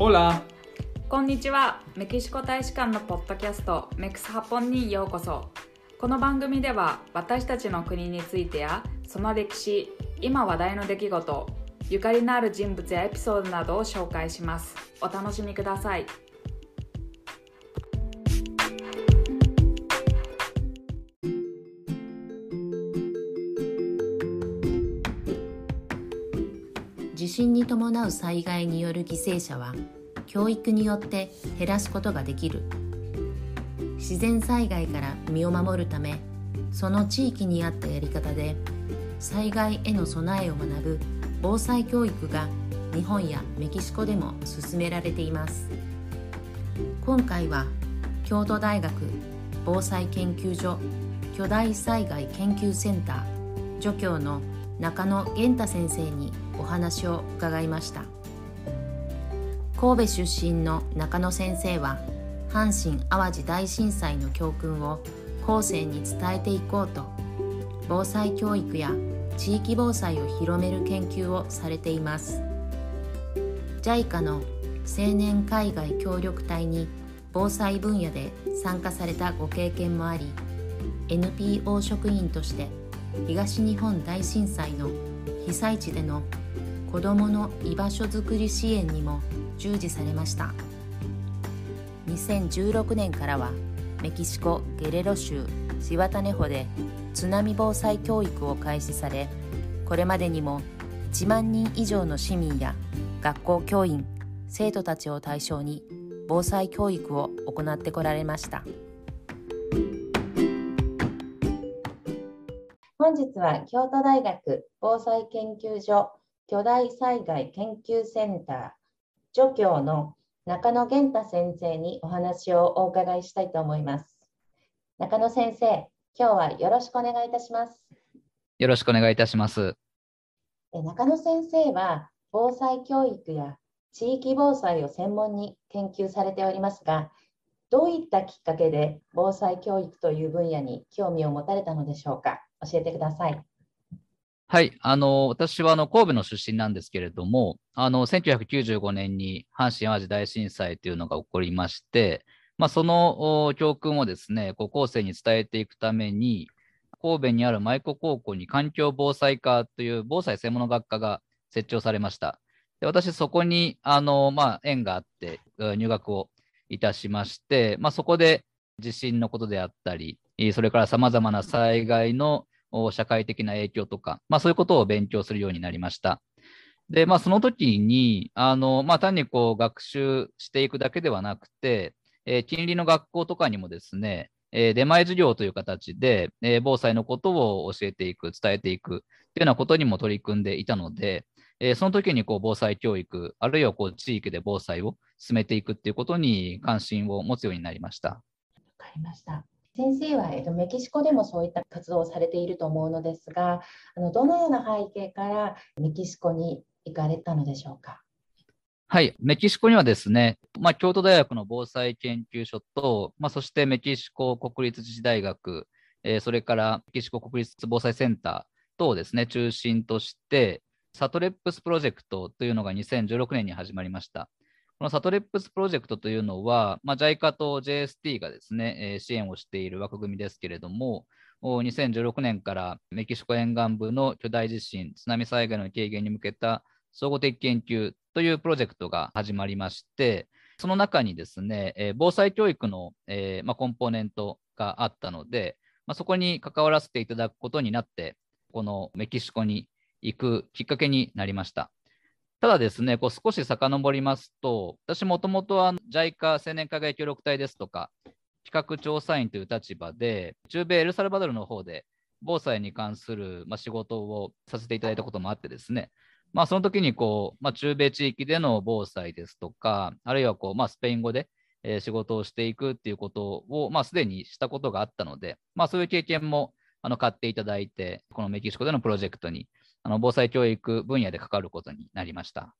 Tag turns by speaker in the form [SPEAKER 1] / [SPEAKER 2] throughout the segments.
[SPEAKER 1] オラ
[SPEAKER 2] こんにちは。メキシコ大使館のポッドキャストメクスハポンにようこそ。この番組では私たちの国についてやその歴史今話題の出来事ゆかりのある人物やエピソードなどを紹介します。お楽しみください。
[SPEAKER 3] 震に伴う災害による犠牲者は教育によって減らすことができる。自然災害から身を守るためその地域に合ったやり方で災害への備えを学ぶ防災教育が日本やメキシコでも進められています。今回は京都大学防災研究所巨大災害研究センター助教の中野源太先生にお話を伺いました。神戸出身の中野先生は阪神・淡路大震災の教訓を後世に伝えていこうと防災教育や地域防災を広める研究をされています。JICA の青年海外協力隊に防災分野で参加されたご経験もあり NPO 職員として東日本大震災の被災地での子どもの居場所づくり支援にも従事されました。2016年からはメキシコ・ゲレロ州シワタネホで津波防災教育を開始されこれまでにも1万人以上の市民や学校教員生徒たちを対象に防災教育を行ってこられました。本日は京都大学防災研究所巨大災害研究センター助教の中野源太先生にお話をお伺いしたいと思います。中野先生、今日はよろしくお願いいたします。
[SPEAKER 4] よろしくお願いいたします。
[SPEAKER 3] 中野先生は防災教育や地域防災を専門に研究されておりますが、どういったきっかけで防災教育という分野に興味を持たれたのでしょうか？教えてください。
[SPEAKER 4] はい。あの、私はあの、神戸の出身なんですけれども、あの、1995年に阪神・淡路大震災というのが起こりまして、まあ、その教訓をですね、高校生に伝えていくために、神戸にある舞子高校に環境防災科という防災専門の学科が設置をされました。で私、そこに、あの、まあ、縁があって入学をいたしまして、まあ、そこで地震のことであったり、それから様々な災害の社会的な影響とか、まあ、そういうことを勉強するようになりました。で、まあ、その時に、あの、まあ、単にこう学習していくだけではなくて、えー、近隣の学校とかにもですね、えー、出前授業という形で、えー、防災のことを教えていく、伝えていくというようなことにも取り組んでいたので、えー、その時にこう防災教育、あるいはこう地域で防災を進めていくっていうことに関心を持つようになりました。わ
[SPEAKER 3] かりました。先生は、えっと、メキシコでもそういった活動をされていると思うのですが、あのどのような背景からメキシコに行かれたのでしょうか？
[SPEAKER 4] はい、メキシコにはですね、まあ、京都大学の防災研究所と、まあ、そしてメキシコ国立自治大学、えー、それからメキシコ国立防災センター等をですね、中心として、 SATREPS プロジェクトというのが2016年に始まりました。この SATREPS プロジェクトというのは、まあ、JICA と JST がですね、えー、支援をしている枠組みですけれども、2016年からメキシコ沿岸部の巨大地震、津波災害の軽減に向けた総合的研究というプロジェクトが始まりまして、その中にですね、えー、防災教育の、えー、まあ、コンポーネントがあったので、まあ、そこに関わらせていただくことになって、このメキシコに行くきっかけになりました。ただですね、こう少し遡りますと、私もともとは JICA 青年海外協力隊ですとか、企画調査員という立場で、中米エルサルバドルの方で防災に関する、まあ、仕事をさせていただいたこともあってですね、まあ、その時にこう、まあ、中米地域での防災ですとか、あるいはこう、まあ、スペイン語で、えー、仕事をしていくっていうことを、まあ、すでにしたことがあったので、まあ、そういう経験もあの買っていただいて、このメキシコでのプロジェクトにあの防災教育分野で関わることになりました。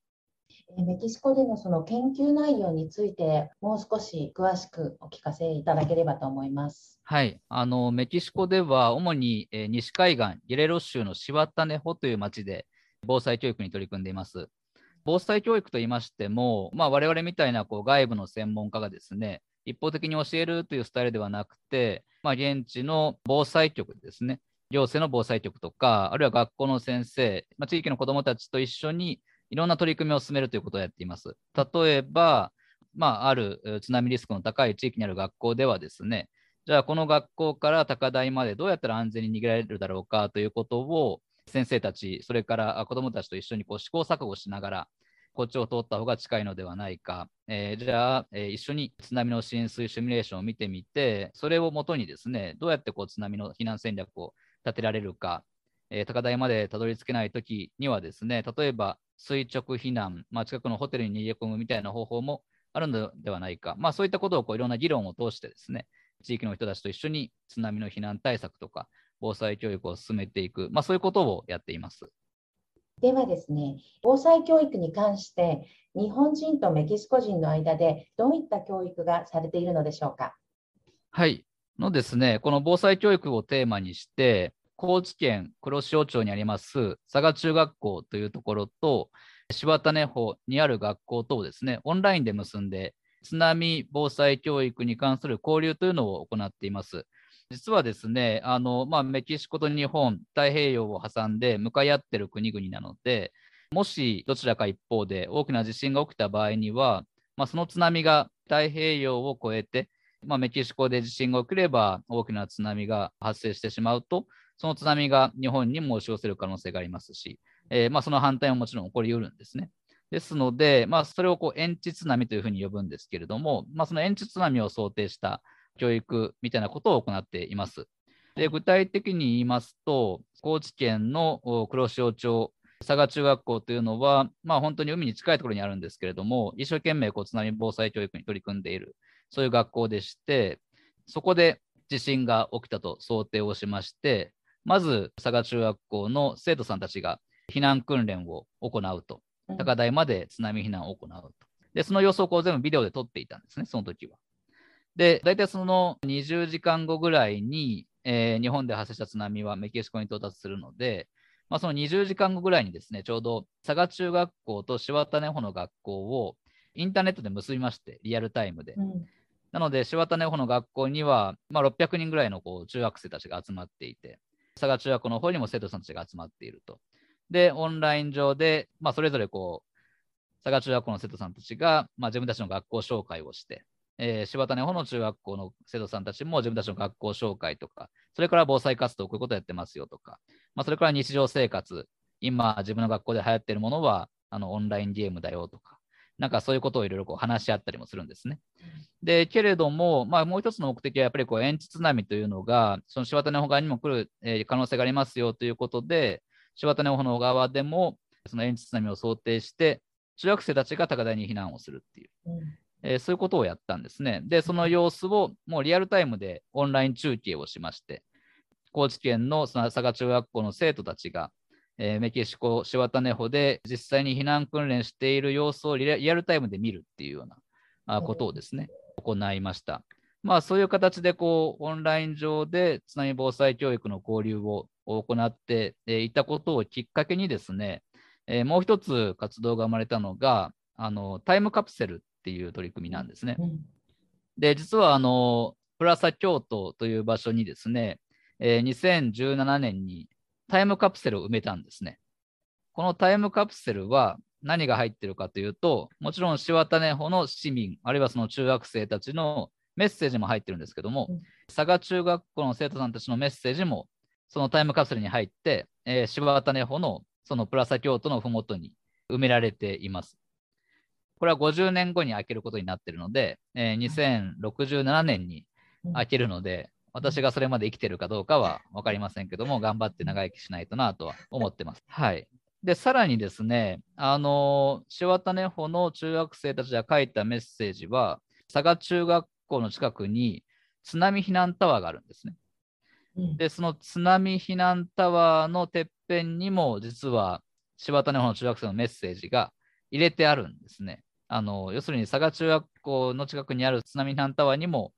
[SPEAKER 3] メキシコでのその研究内容について、もう少し詳しくお聞かせいただければと思います。
[SPEAKER 4] はい、あのメキシコでは、主に、えー、西海岸、ゲレロ州のシワタネホという町で防災教育に取り組んでいます。防災教育といいましても、まあ、我々みたいなこう外部の専門家がですね、一方的に教えるというスタイルではなくて、まあ、現地の防災局ですね、行政の防災局とか、あるいは学校の先生、まあ、地域の子どもたちと一緒にいろんな取り組みを進めるということをやっています。例えば、まあ、ある津波リスクの高い地域にある学校ではですね、じゃあこの学校から高台までどうやったら安全に逃げられるだろうかということを先生たち、それから子どもたちと一緒にこう試行錯誤しながら、こっちを通った方が近いのではないか、えー、じゃあ、えー、一緒に津波の浸水シミュレーションを見てみて、それをもとにですね、どうやってこう津波の避難戦略を立てられるか、えー、高台までたどり着けないときにはですね、例えば垂直避難、まあ、近くのホテルに逃げ込むみたいな方法もあるのではないか、まあ、そういったことをこういろんな議論を通してですね、地域の人たちと一緒に津波の避難対策とか、防災教育を進めていく、まあ、そういうことをやっています。
[SPEAKER 3] ではですね、防災教育に関して、日本人とメキシコ人の間でどういった教育がされているのでしょうか？
[SPEAKER 4] はい。のですね、この防災教育をテーマにして、高知県黒潮町にあります佐賀中学校というところと、柴種穂にある学校とをですね、オンラインで結んで、津波防災教育に関する交流というのを行っています。実はですね、あのまあ、メキシコと日本、太平洋を挟んで向かい合っている国々なので、もしどちらか一方で大きな地震が起きた場合には、まあ、その津波が太平洋を越えて、まあ、メキシコで地震が起きれば大きな津波が発生してしまうと、その津波が日本にも押し寄せる可能性がありますし、えー、まあ、その反対ももちろん起こりうるんですね。ですので、まあ、それをこう延地津波というふうに呼ぶんですけれども、まあ、その延地津波を想定した教育みたいなことを行っています。で具体的に言いますと、高知県の黒潮町佐賀中学校というのは、まあ、本当に海に近いところにあるんですけれども、一生懸命こう津波防災教育に取り組んでいる、そういう学校でして、そこで地震が起きたと想定をしまして、まず佐賀中学校の生徒さんたちが避難訓練を行うと、高台まで津波避難を行うと。で、その様子をこう全部ビデオで撮っていたんですね、その時は。で、大体その20時間後ぐらいに、えー、日本で発生した津波はメキシコに到達するので、まあ、その20時間後ぐらいにですね、ちょうど佐賀中学校と柴種穂の学校をインターネットで結びまして、リアルタイムで。うん、なので、柴種穂の学校には、まあ、600人ぐらいのこう中学生たちが集まっていて、佐賀中学校の方にも生徒さんたちが集まっていると。で、オンライン上で、まあ、それぞれこう、佐賀中学校の生徒さんたちが、まあ、自分たちの学校紹介をして、えー、柴種穂の中学校の生徒さんたちも自分たちの学校紹介とか、それから防災活動、こういうことやってますよとか、まあ、それから日常生活、今自分の学校で流行っているものはあのオンラインゲームだよとか、なんかそういうことをいろいろこう話し合ったりもするんですね。で、けれども、まあ、もう一つの目的はやっぱりこう延地津波というのが、その柴種穂側にも来る、えー、可能性がありますよということで、柴種穂の側でもその延地津波を想定して、中学生たちが高台に避難をするっていう。うんえー、そういうことをやったんですね。で、その様子をもうリアルタイムでオンライン中継をしまして、高知県の佐賀中学校の生徒たちが、えー、メキシコ・シワタネホで実際に避難訓練している様子をリアルタイムで見るっていうようなことをですね、行いました。まあ、そういう形でこうオンライン上で津波防災教育の交流を行っていたことをきっかけにですね、えー、もう一つ活動が生まれたのが、あのタイムカプセルっていう取り組みなんですね。で、実はあのプラサ京都という場所にですね、えー、2017年にタイムカプセルを埋めたんですね。このタイムカプセルは何が入ってるかというと、もちろん柴種穂の市民、あるいはその中学生たちのメッセージも入ってるんですけども、うん、佐賀中学校の生徒さんたちのメッセージもそのタイムカプセルに入って、えー、柴種穂のそのプラサ京都のふもとに埋められています。これは50年後に開けることになっているので、えー、2067年に開けるので、私がそれまで生きてるかどうかは分かりませんけども、頑張って長生きしないとなとは思ってます。はい。で、さらにですね、あの、塩種穂の中学生たちが書いたメッセージは、佐賀中学校の近くに津波避難タワーがあるんですね。で、その津波避難タワーのてっぺんにも、実は柴種穂の中学生のメッセージが入れてあるんですね。あの要するに佐賀中学校の近くにある津波避難タワーにも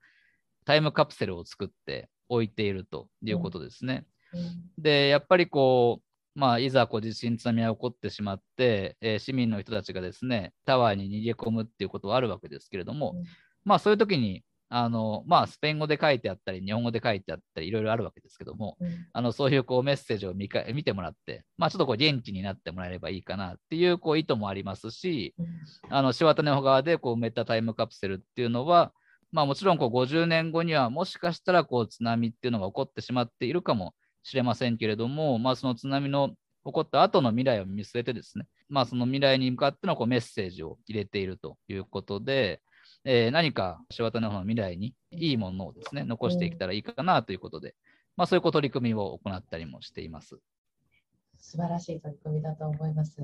[SPEAKER 4] タイムカプセルを作って置いているということですね。うん。うん、で、やっぱりこう、まあ、いざこう地震、津波が起こってしまって、えー、市民の人たちがですね、タワーに逃げ込むっていうことはあるわけですけれども、うん、まあ、そういう時に、あのまあ、スペイン語で書いてあったり、日本語で書いてあったり、いろいろあるわけですけども、うん、あのそういうこうメッセージを見か見てもらって、まあ、ちょっとこう元気になってもらえればいいかなっていうこう意図もありますし、うん、あの柴田根川でこう埋めたタイムカプセルっていうのは、まあ、もちろんこう50年後にはもしかしたらこう津波っていうのが起こってしまっているかもしれませんけれども、まあ、その津波の起こった後の未来を見据えてですね、まあ、その未来に向かってのこうメッセージを入れているということで、えー、何か柴田の方の未来にいいものをですね、残していけたらいいかなということで、まあ、そういう取り組みを行ったりもしています。
[SPEAKER 3] 素晴らしい取り組みだと思います。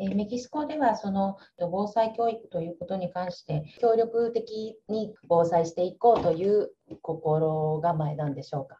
[SPEAKER 3] えメキシコではその防災教育ということに関して協力的に防災していこうという心構えなんでしょうか？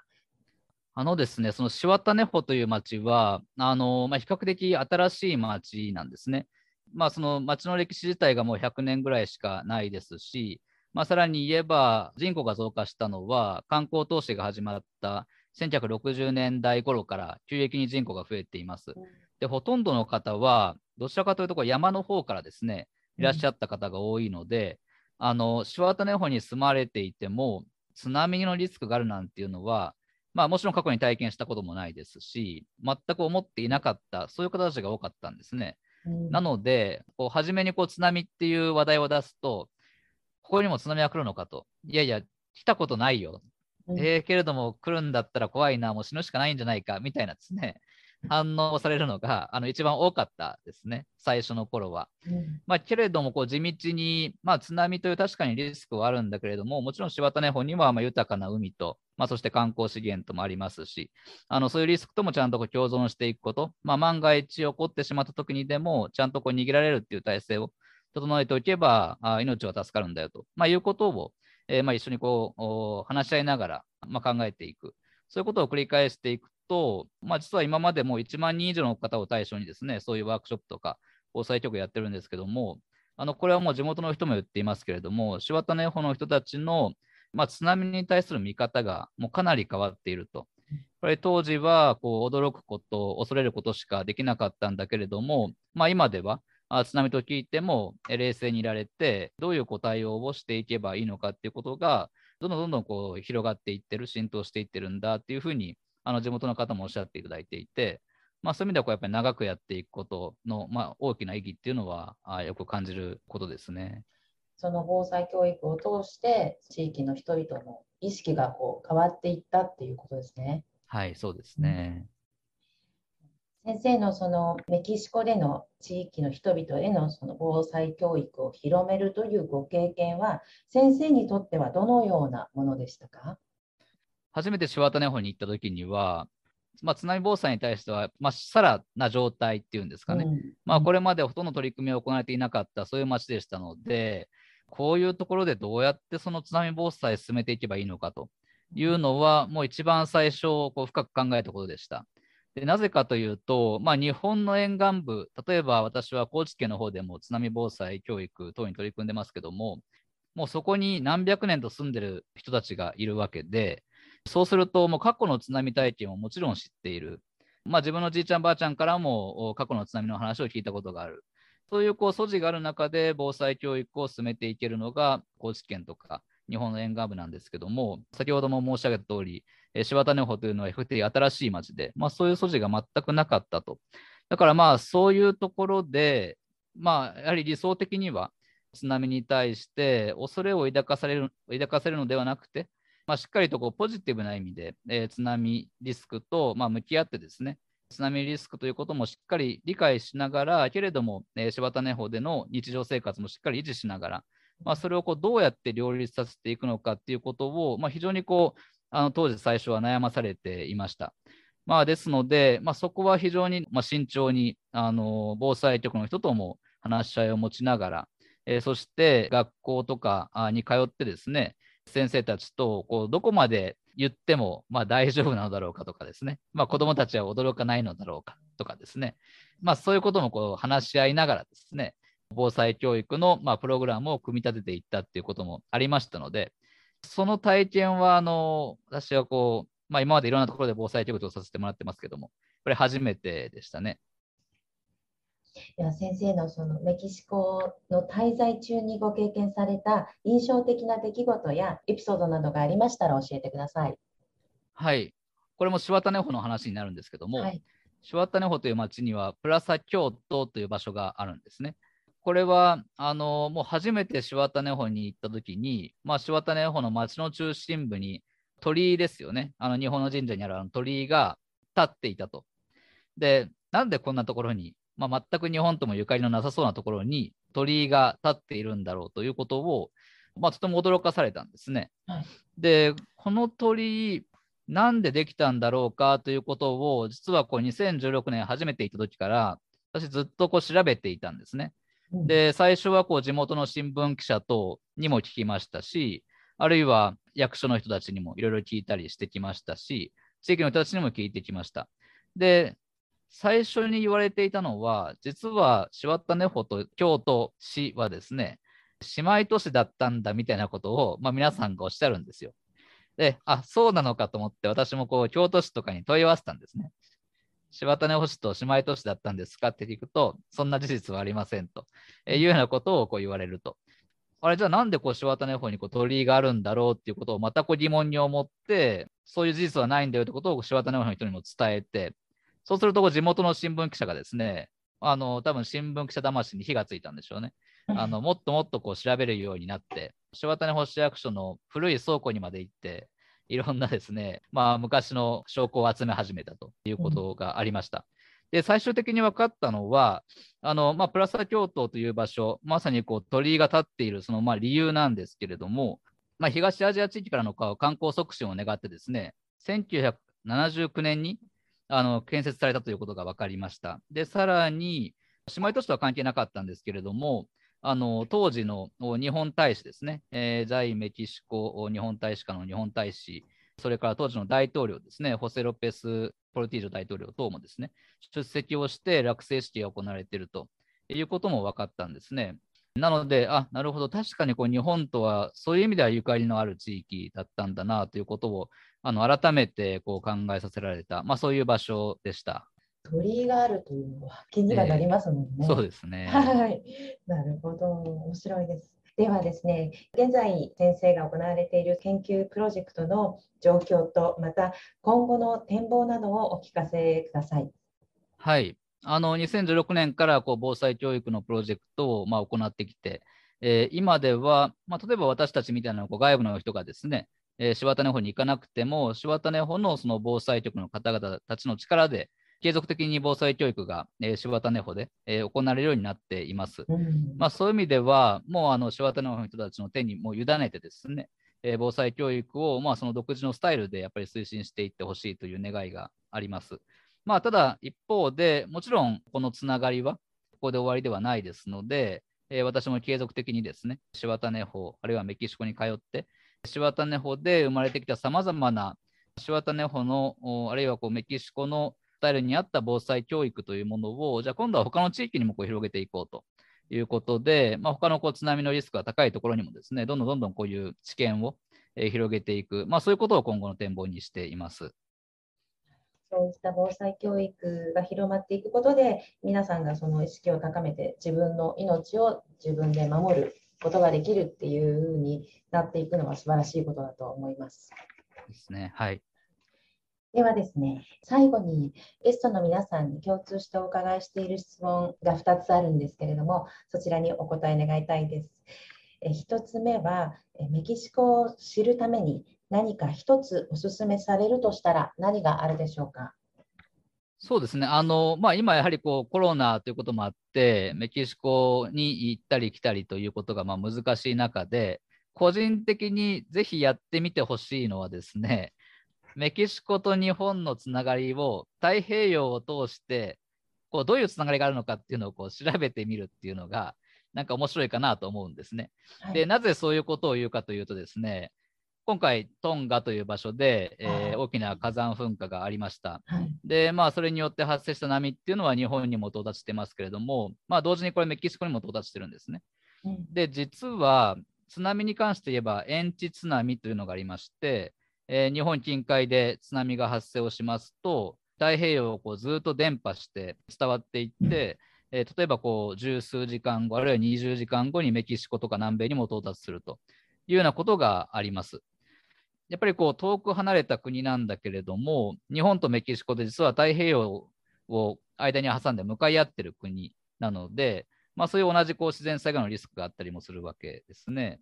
[SPEAKER 4] あのですね、そのシワタネホという町は、あのまあ、比較的新しい町なんですね。まあ、その町の歴史自体がもう100年ぐらいしかないですし、まあ、さらに言えば人口が増加したのは観光投資が始まった1960年代頃から急激に人口が増えています。でほとんどの方はどちらかというとこ山の方からですねいらっしゃった方が多いので、うん、あのシュワートネホに住まれていても津波のリスクがあるなんていうのは、まあ、もちろん過去に体験したこともないですし全く思っていなかったそういう方たちが多かったんですね。なので、こう初めにこう津波っていう話題を出すと、ここにも津波は来るのかと。いやいや、来たことないよ。うん、えー、けれども来るんだったら怖いな、もう死ぬしかないんじゃないか、みたいなですね、反応されるのがあの一番多かったですね、最初の頃は。うん、まあ、けれどもこう地道に、まあ、津波という確かにリスクはあるんだけれども、もちろん柴田根本にはま豊かな海と、まあ、そして観光資源ともありますし、あのそういうリスクともちゃんとこう共存していくこと、まあ、万が一起こってしまった時にでも、ちゃんとこう逃げられるっていう体制を整えておけば、あ命は助かるんだよと、まあ、いうことを、えー、まあ一緒にこう話し合いながら、まあ、考えていく。そういうことを繰り返していくと、まあ、実は今までも1万人以上の方を対象にですね、そういうワークショップとか、防災局やってるんですけども、あのこれはもう地元の人も言っていますけれども、柴田根穂の人たちの、まあ、津波に対する見方がもうかなり変わっていると。これ当時はこう驚くこと、恐れることしかできなかったんだけれども、まあ、今ではあ津波と聞いても冷静にいられて、どういう対応をしていけばいいのかっていうことが、どんどんどんどんこう広がっていってる、浸透していってるんだっていうふうにあの地元の方もおっしゃっていただいていて、まあ、そういう意味ではこうやっぱり長くやっていくことの、まあ、大きな意義っていうのはあよく感じることですね。
[SPEAKER 3] その防災教育を通して地域の人々の意識がこう変わっていったっていうことですね。
[SPEAKER 4] はい、そうですね。
[SPEAKER 3] 先生のそのメキシコでの地域の人々へのその防災教育を広めるというご経験は先生にとってはどのようなものでしたか？
[SPEAKER 4] 初めて柴田根本に行った時には、まあ、津波防災に対しては、まっさらな状態っていうんですかね、うん、まあ、これまでほとんど取り組みを行われていなかった、そういう町でしたので、こういうところでどうやってその津波防災を進めていけばいいのかというのは、もう一番最初、こう深く考えたことでした。でなぜかというと、まあ、日本の沿岸部、例えば私は高知県の方でも津波防災教育等に取り組んでますけども、もうそこに何百年と住んでる人たちがいるわけで、そうすると、もう過去の津波体験をもちろん知っている。まあ、自分のじいちゃんばあちゃんからも過去の津波の話を聞いたことがある。そういうこう素地がある中で防災教育を進めていけるのが高知県とか日本の沿岸部なんですけども、先ほども申し上げた通り、え柴田根穂というのは比較的新しい町で、まあ、そういう素地が全くなかったと。だからまあそういうところで、まあ、やはり理想的には津波に対して恐れを抱かされる抱かせるのではなくて、まあ、しっかりとこうポジティブな意味で、えー、津波リスクと、まあ、向き合ってですね、津波リスクということもしっかり理解しながら、けれども、えー、柴田根穂での日常生活もしっかり維持しながら、まあ、それをこうどうやって両立させていくのかっていうことを、まあ、非常にこうあの当時最初は悩まされていました。まあ、ですので、まあ、そこは非常に、まあ、慎重にあの防災局の人とも話し合いを持ちながら、えー、そして学校とかに通ってですね、先生たちとこうどこまで言ってもまあ大丈夫なのだろうかとかですね、まあ、子どもたちは驚かないのだろうかとかですね、まあ、そういうこともこう話し合いながらですね、防災教育のまあプログラムを組み立てていったっていうこともありましたので、その体験はあの私はこう、まあ、今までいろんなところで防災教育をさせてもらってますけども、これ初めてでしたね。
[SPEAKER 3] では先生のそのメキシコの滞在中にご経験された印象的な出来事やエピソードなどがありましたら教えてください。
[SPEAKER 4] はい。これもシワタネホの話になるんですけども、はい、シワタネホという町にはプラサ京都という場所があるんですね。これはあのもう初めてシワタネホに行った時に、まあ、シワタネホの町の中心部に鳥居ですよね。あの日本の神社にあるあの鳥居が立っていたと。で、なんでこんなところにまあ、全く日本ともゆかりのなさそうなところに鳥居が立っているんだろうということを、まあ、とても驚かされたんですね。はい、で、この鳥居、なんでできたんだろうかということを、実はこう2016年初めて行った時から、私ずっとこう調べていたんですね。で、最初はこう地元の新聞記者等にも聞きましたし、あるいは役所の人たちにもいろいろ聞いたりしてきましたし、地域の人たちにも聞いてきました。で、最初に言われていたのは、実はシタネホと京都市はですね、姉妹都市だったんだみたいなことを、まあ、皆さんがおっしゃるんですよ。で、あ、そうなのかと思って、私もこう京都市とかに問い合わせたんですね。柴種保市と姉妹都市だったんですかって聞くと、そんな事実はありませんと、いうようなことをこう言われると。あれ、じゃあなんでこう柴種保にこう鳥居があるんだろうっていうことをまたこう疑問に思って、そういう事実はないんだよってことを柴種保の人にも伝えて、そうすると、地元の新聞記者がですね、あの、多分新聞記者魂に火がついたんでしょうね。あの、もっともっとこう調べるようになって、柴谷保市役所の古い倉庫にまで行って、いろんなですね、まあ、昔の証拠を集め始めたということがありました。で、最終的に分かったのは、あの、まあ、プラサ京都という場所、まさにこう鳥居が立っているそのまあ理由なんですけれども、まあ、東アジア地域からの観光促進を願ってですね、1979年にあの建設されたということが分かりました。で、さらに、姉妹都市とは関係なかったんですけれども、あの当時の日本大使ですね、えー、在メキシコ日本大使館の日本大使、それから当時の大統領ですね、ホセ・ロペス・ポルティージョ大統領等もですね、出席をして落成式が行われているということも分かったんですね。なので、あなるほど、確かにこう日本とはそういう意味ではゆかりのある地域だったんだなということをあの改めてこう考えさせられた、まあ、そういう場所でした。
[SPEAKER 3] 鳥居があるというのは気にはなりますもんね。え
[SPEAKER 4] ー、そうですね。
[SPEAKER 3] はい。なるほど。面白いです。ではですね、現在先生が行われている研究プロジェクトの状況と、また今後の展望などをお聞かせください。
[SPEAKER 4] はい。あの2016年からこう防災教育のプロジェクトをまあ行ってきて、えー、今では、まあ、例えば私たちみたいなこう外部の人がですね、えー、柴種保に行かなくても、柴種保のその防災局の方々たちの力で、継続的に防災教育が、えー、柴種保で、えー、行われるようになっています。うん、まあ、そういう意味では、もうあの柴種保の人たちの手にもう委ねてですね、えー、防災教育を、まあ、その独自のスタイルでやっぱり推進していってほしいという願いがあります。まあ、ただ一方で、もちろんこのつながりはここで終わりではないですので、えー、私も継続的にですね、柴種法、あるいはメキシコに通って、柴種法で生まれてきたさまざまな柴種法の、あるいはこうメキシコのスタイルに合った防災教育というものを、じゃあ今度は他の地域にもこう広げていこうということで、まあ、他のこう津波のリスクが高いところにもですね、どんどんどんどんこういう知見を、広げていく、まあ、そういうことを今後の展望にしています。
[SPEAKER 3] そういった防災教育が広まっていくことで、皆さんがその意識を高めて、自分の命を自分で守ることができるっていうふうになっていくのは素晴らしいことだと思います。
[SPEAKER 4] ですね。はい。
[SPEAKER 3] ではですね、最後にゲストの皆さんに共通してお伺いしている質問が2つあるんですけれども、そちらにお答え願いたいです。え1つ目は、メキシコを知るために何か1つお勧めされるとしたら何があるでしょうか？
[SPEAKER 4] そうですね。あの、まあ、今やはりこうコロナということもあって、メキシコに行ったり来たりということがまあ難しい中で、個人的にぜひやってみてほしいのはですね、メキシコと日本のつながりを太平洋を通して、こうどういうつながりがあるのかっていうのをこう調べてみるっていうのが、なんか面白いかなと思うんですね。で、なぜそういうことを言うかというとですね、今回、トンガという場所で、えー、大きな火山噴火がありました。はい、で、まあ、それによって発生した波っていうのは日本にも到達してますけれども、まあ、同時にこれメキシコにも到達してるんですね。うん、で、実は津波に関して言えば、遠地津波というのがありまして、えー、日本近海で津波が発生をしますと、太平洋をこうずっと伝播して伝わっていって、えー例えばこう十数時間後、あるいは20時間後にメキシコとか南米にも到達するというようなことがあります。やっぱりこう遠く離れた国なんだけれども、日本とメキシコで実は太平洋を間に挟んで向かい合ってる国なので、まあ、そういう同じこう自然災害のリスクがあったりもするわけですね。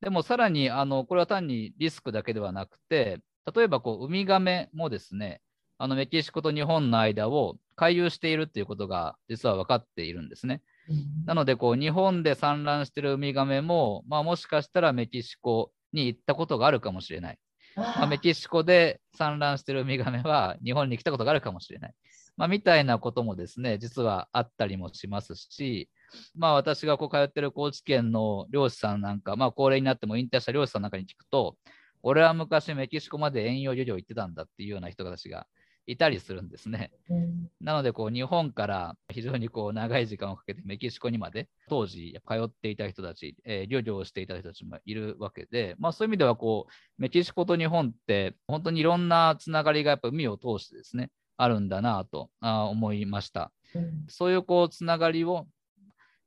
[SPEAKER 4] でもさらにあのこれは単にリスクだけではなくて、例えばこうウミガメもですね、あのメキシコと日本の間を回遊しているということが実は分かっているんですね。なのでこう日本で産卵しているウミガメも、まあ、もしかしたらメキシコに行ったことがあるかもしれない。まあ、メキシコで産卵しているウミガメは日本に来たことがあるかもしれない。まあ、みたいなこともですね、実はあったりもしますし、まあ、私がこう通ってる高知県の漁師さんなんか、まあ、高齢になっても引退した漁師さんなんかに聞くと、俺は昔メキシコまで遠洋漁業行ってたんだっていうような人たちがいたりするんですね。
[SPEAKER 3] うん
[SPEAKER 4] なので、こう日本から非常にこう長い時間をかけてメキシコにまで当時通っていた人たち、えー漁業をしていた人たちもいるわけで、まあ、そういう意味ではこうメキシコと日本って本当にいろんなつながりがやっぱ海を通してですね、あるんだなと思いました。
[SPEAKER 3] うん
[SPEAKER 4] そういうこうつながりを、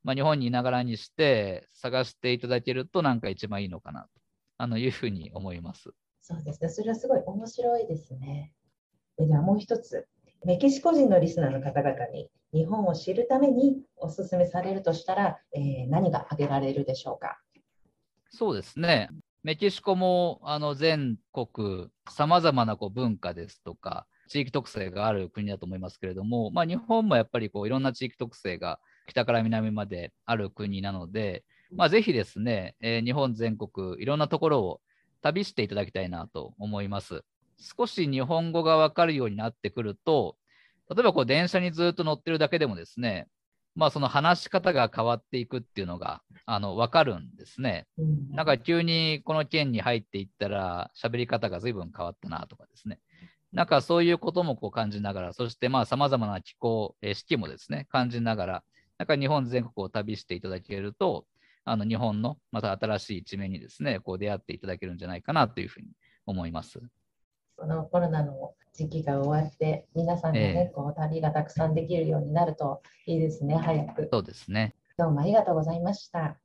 [SPEAKER 4] まあ、日本にいながらにして探していただけるとなんか一番いいのかなとあのいうふうに思います。
[SPEAKER 3] そうですね。それはすごい面白いですね。じゃあもう一つ、メキシコ人のリスナーの方々に日本を知るためにお勧めされるとしたら、えー何が挙げられるでしょうか？
[SPEAKER 4] そうですね。メキシコもあの全国さまざまなこう文化ですとか地域特性がある国だと思いますけれども、まあ、日本もやっぱりこういろんな地域特性が北から南まである国なので、まあ、ぜひですね、えー日本全国いろんなところを旅していただきたいなと思います。少し日本語がわかるようになってくると、例えばこう電車にずっと乗ってるだけでもですね、まあ、その話し方が変わっていくっていうのがあの分かるんですね。
[SPEAKER 3] うん
[SPEAKER 4] なんか急にこの県に入っていったら喋り方が随分変わったなとかですね。なんかそういうこともこう感じながら、そしてまあ様々な気候、えー四季もですね、感じながら、なんか日本全国を旅していただけると、あの日本のまた新しい一面にですね、こう出会っていただけるんじゃないかなというふうに思います。
[SPEAKER 3] このコロナの時期が終わって、皆さんがね、
[SPEAKER 4] ええ
[SPEAKER 3] こう旅がたくさんできるようになるといいですね、早く。
[SPEAKER 4] そうですね。
[SPEAKER 3] どうもありがとうございました。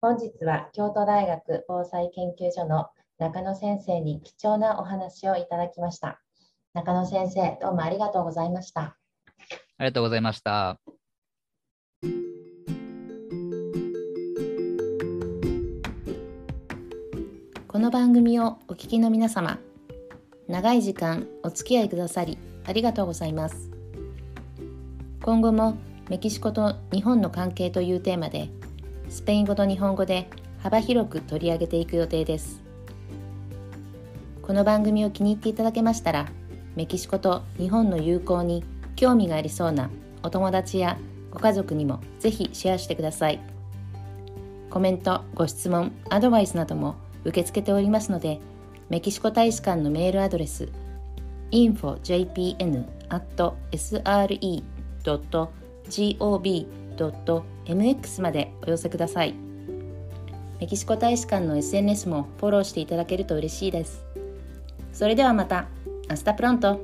[SPEAKER 3] 本日は京都大学防災研究所の中野先生に貴重なお話をいただきました。中野先生、どうもありがとうございました。
[SPEAKER 4] ありがとうございました。
[SPEAKER 3] この番組をお聞きの皆様、長い時間お付き合いくださりありがとうございます。今後もメキシコと日本の関係というテーマで、スペイン語と日本語で幅広く取り上げていく予定です。この番組を気に入っていただけましたら、メキシコと日本の友好に興味がありそうなお友達やご家族にもぜひシェアしてください。コメント、ご質問、アドバイスなども受け付けておりますので、メキシコ大使館のメールアドレス infojpn.sre.gov.mx までお寄せください。メキシコ大使館の SNS もフォローしていただけると嬉しいです。それではまた。アスタプロント